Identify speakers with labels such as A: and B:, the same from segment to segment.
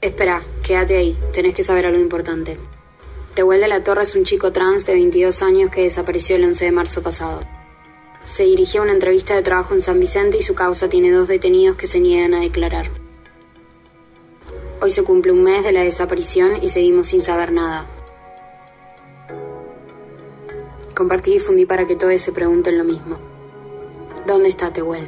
A: Espera, quédate ahí, tenés que saber algo importante. Tehuel de la Torre es un chico trans de 22 años que desapareció el 11 de marzo pasado. Se dirigió a una entrevista de trabajo en San Vicente y su causa tiene dos detenidos que se niegan a declarar. Hoy se cumple un mes de la desaparición y seguimos sin saber nada. Compartí y difundí para que todos se pregunten lo mismo. ¿Dónde está Tehuel?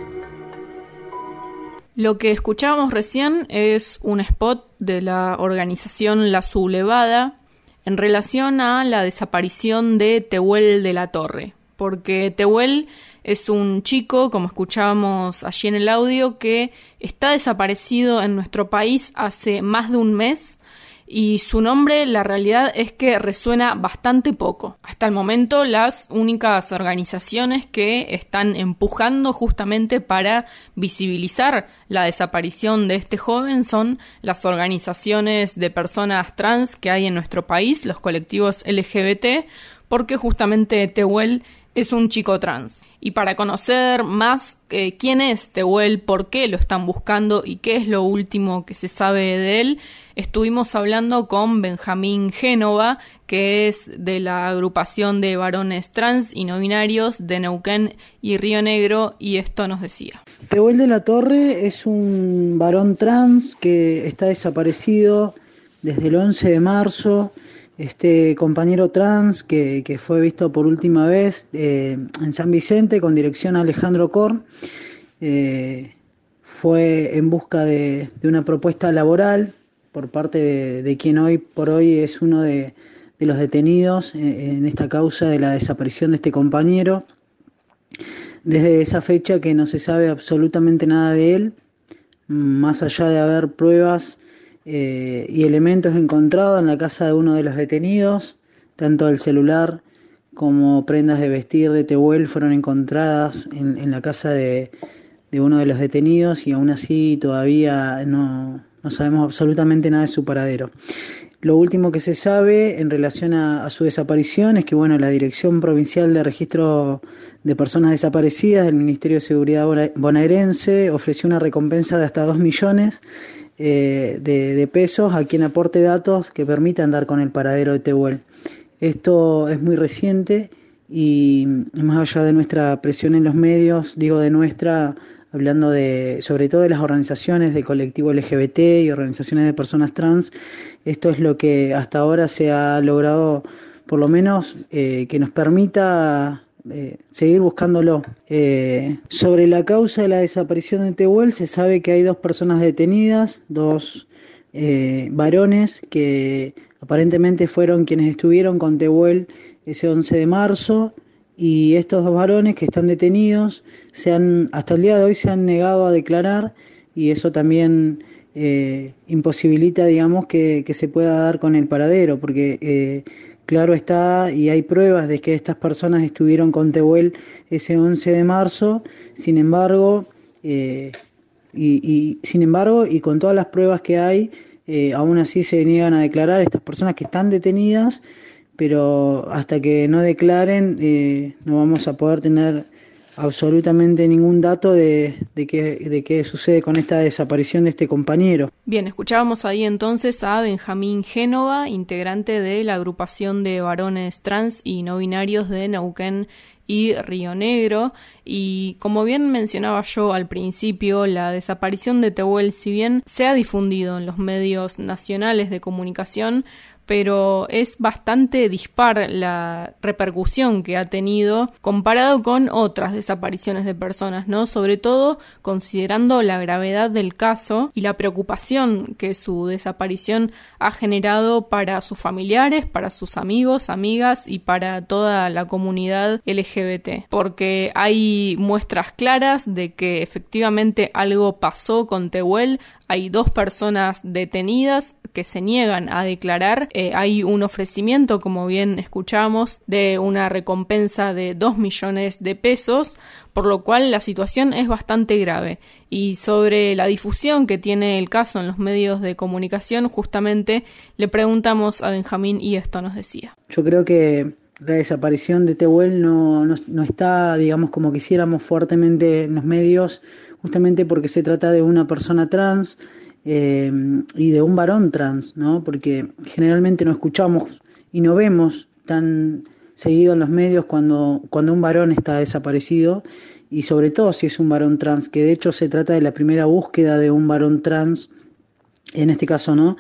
B: Lo que escuchábamos recién es un spot de la organización La Sublevada en relación a la desaparición de Tehuel de la Torre, porque Tehuel es un chico, como escuchábamos allí en el audio, que está desaparecido en nuestro país hace más de un mes y su nombre la realidad es que resuena bastante poco. Hasta el momento las únicas organizaciones que están empujando justamente para visibilizar la desaparición de este joven son las organizaciones de personas trans que hay en nuestro país, los colectivos LGBT, porque justamente Tehuel es un chico trans. Y para conocer más eh, quién es Tehuel, por qué lo están buscando y qué es lo último que se sabe de él, estuvimos hablando con Benjamín Génova, que es de la agrupación de varones trans y no binarios de Neuquén y Río Negro, y esto nos decía.
C: Tehuel de la Torre es un varón trans que está desaparecido desde el 11 de marzo este compañero trans que, fue visto por última vez eh, en San Vicente con dirección a Alejandro Korn, eh, fue en busca de, una propuesta laboral por parte de, quien hoy por hoy es uno de, los detenidos en, esta causa de la desaparición de este compañero. Desde esa fecha que no se sabe absolutamente nada de él, más allá de haber pruebas eh, y elementos encontrados en la casa de uno de los detenidos, tanto el celular como prendas de vestir de Tehuel fueron encontradas en, la casa de, uno de los detenidos y aún así todavía no, sabemos absolutamente nada de su paradero. Lo último que se sabe en relación a, su desaparición es que bueno, la Dirección Provincial de Registro de Personas Desaparecidas del Ministerio de Seguridad bonaerense ofreció una recompensa de hasta 2 millones eh, de, pesos a quien aporte datos que permitan dar con el paradero de Tehuel. Esto es muy reciente y más allá de nuestra presión en los medios, digo de nuestra, hablando de sobre todo de las organizaciones de colectivo LGBT y organizaciones de personas trans, esto es lo que hasta ahora se ha logrado por lo menos eh, que nos permita eh, seguir buscándolo. Eh, sobre la causa de la desaparición de Tehuel, se sabe que hay dos personas detenidas, dos eh, varones que aparentemente fueron quienes estuvieron con Tehuel ese 11 de marzo. Y estos dos varones que están detenidos, se han, hasta el día de hoy se han negado a declarar y eso también imposibilita, digamos, que, que, se pueda dar con el paradero, porque Claro está, y hay pruebas de que estas personas estuvieron con Tehuel ese 11 de marzo, sin embargo, eh, y, sin embargo, y con todas las pruebas que hay, eh, aún así se niegan a declarar estas personas que están detenidas, pero hasta que no declaren eh, no vamos a poder tener absolutamente ningún dato de, de, qué, de qué sucede con esta desaparición de este compañero.
B: Bien, escuchábamos ahí entonces a Benjamín Génova, integrante de la agrupación de varones trans y no binarios de Neuquén y Río Negro. Y como bien mencionaba yo al principio, la desaparición de Tehuel, si bien se ha difundido en los medios nacionales de comunicación, pero es bastante dispar la repercusión que ha tenido comparado con otras desapariciones de personas, ¿no? Sobre todo considerando la gravedad del caso y la preocupación que su desaparición ha generado para sus familiares, para sus amigos, amigas y para toda la comunidad LGBT, porque hay muestras claras de que efectivamente algo pasó con Tehuel, hay dos personas detenidas que se niegan a declarar. Eh, hay un ofrecimiento, como bien escuchamos, de una recompensa de 2 millones de pesos, por lo cual la situación es bastante grave. Y sobre la difusión que tiene el caso en los medios de comunicación, justamente le preguntamos a Benjamín y esto nos decía.
C: Yo creo que la desaparición de Tehuel no, no, está, digamos, como quisiéramos fuertemente en los medios, justamente porque se trata de una persona trans eh, y de un varón trans, ¿no? Porque generalmente no escuchamos y no vemos tan seguido en los medios cuando, cuando un varón está desaparecido y sobre todo si es un varón trans, que de hecho se trata de la primera búsqueda de un varón trans, en este caso no,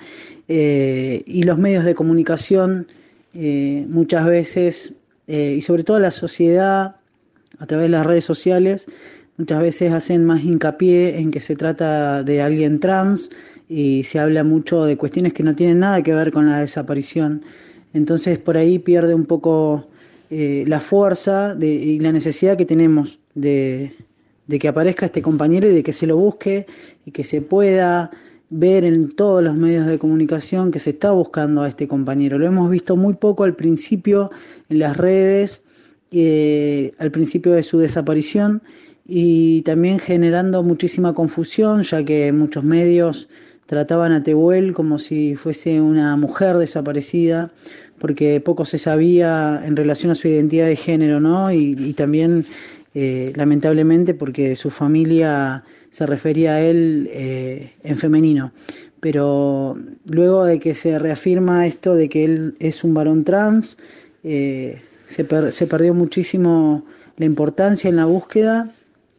C: eh, y los medios de comunicación eh, muchas veces, y sobre todo la sociedad, a través de las redes sociales, muchas veces hacen más hincapié en que se trata de alguien trans y se habla mucho de cuestiones que no tienen nada que ver con la desaparición. Entonces por ahí pierde un poco eh, la fuerza y la necesidad que tenemos de, de que aparezca este compañero y de que se lo busque y que se pueda ver en todos los medios de comunicación que se está buscando a este compañero. Lo hemos visto muy poco al principio en las redes, eh, al principio de su desaparición y también generando muchísima confusión, ya que muchos medios trataban a Tehuel como si fuese una mujer desaparecida, porque poco se sabía en relación a su identidad de género, ¿no? Y, también, eh, lamentablemente, porque su familia se refería a él eh, en femenino. Pero luego de que se reafirma esto de que él es un varón trans, eh, se, se perdió muchísimo la importancia en la búsqueda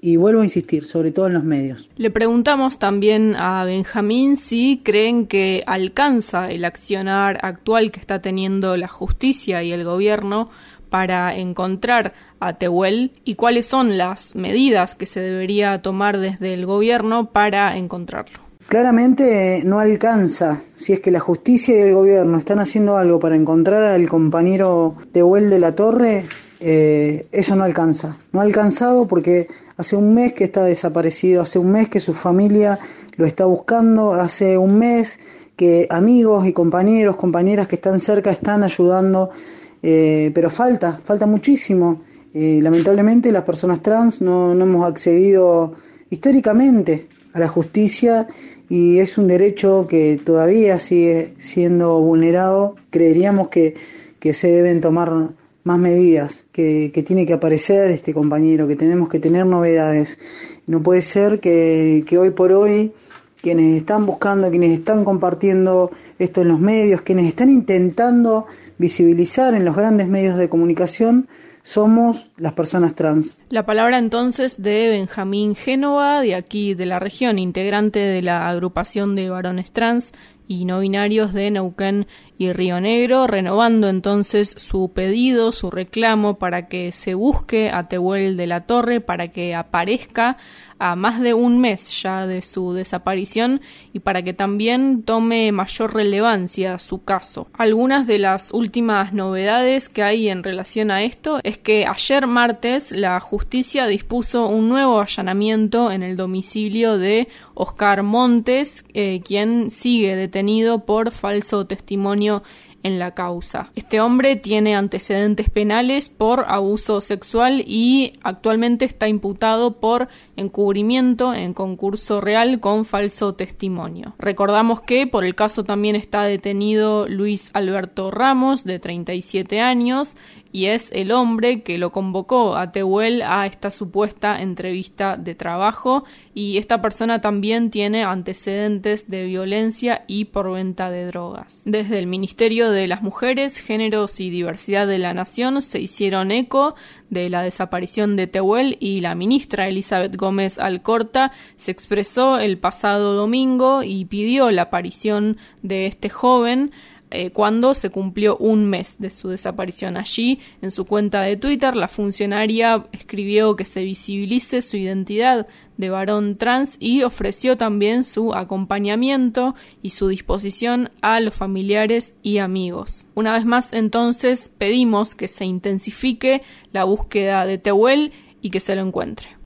C: y vuelvo a insistir, sobre todo en los medios.
B: Le preguntamos también a Benjamín si creen que alcanza el accionar actual que está teniendo la justicia y el gobierno para encontrar a Tehuel y cuáles son las medidas que se debería tomar desde el gobierno para encontrarlo.
C: Claramente no alcanza. Si es que la justicia y el gobierno están haciendo algo para encontrar al compañero Tehuel de la Torre, eh, eso no alcanza. No ha alcanzado porque hace un mes que está desaparecido, hace un mes que su familia lo está buscando, hace un mes que amigos y compañeros, compañeras que están cerca están ayudando, eh, pero falta, falta muchísimo. Eh, lamentablemente las personas trans no, no hemos accedido históricamente a la justicia y es un derecho que todavía sigue siendo vulnerado. Creeríamos que, que se deben tomar más medidas, que, que, tiene que aparecer este compañero, que tenemos que tener novedades. No puede ser que, hoy por hoy quienes están buscando, quienes están compartiendo esto en los medios, quienes están intentando visibilizar en los grandes medios de comunicación, somos las personas trans.
B: La palabra entonces de Benjamín Génova, de aquí de la región, integrante de la agrupación de varones trans y no binarios de Neuquén Río Negro, renovando entonces su pedido, su reclamo para que se busque a Tehuel de la Torre, para que aparezca a más de un mes ya de su desaparición y para que también tome mayor relevancia su caso. Algunas de las últimas novedades que hay en relación a esto es que ayer martes la justicia dispuso un nuevo allanamiento en el domicilio de Oscar Montes, eh, quien sigue detenido por falso testimonio en la causa. Este hombre tiene antecedentes penales por abuso sexual y actualmente está imputado por encubrimiento en concurso real con falso testimonio. Recordamos que por el caso también está detenido Luis Alberto Ramos, de 37 años, y es el hombre que lo convocó a Tehuel a esta supuesta entrevista de trabajo y esta persona también tiene antecedentes de violencia y por venta de drogas. Desde el Ministerio de las Mujeres, Géneros y Diversidad de la Nación se hicieron eco de la desaparición de Tehuel y la ministra Elizabeth Gómez Alcorta se expresó el pasado domingo y pidió la aparición de este joven eh, cuando se cumplió un mes de su desaparición. Allí, en su cuenta de Twitter, la funcionaria escribió que se visibilice su identidad de varón trans y ofreció también su acompañamiento y su disposición a los familiares y amigos. Una vez más, entonces, pedimos que se intensifique la búsqueda de Tehuel y que se lo encuentre.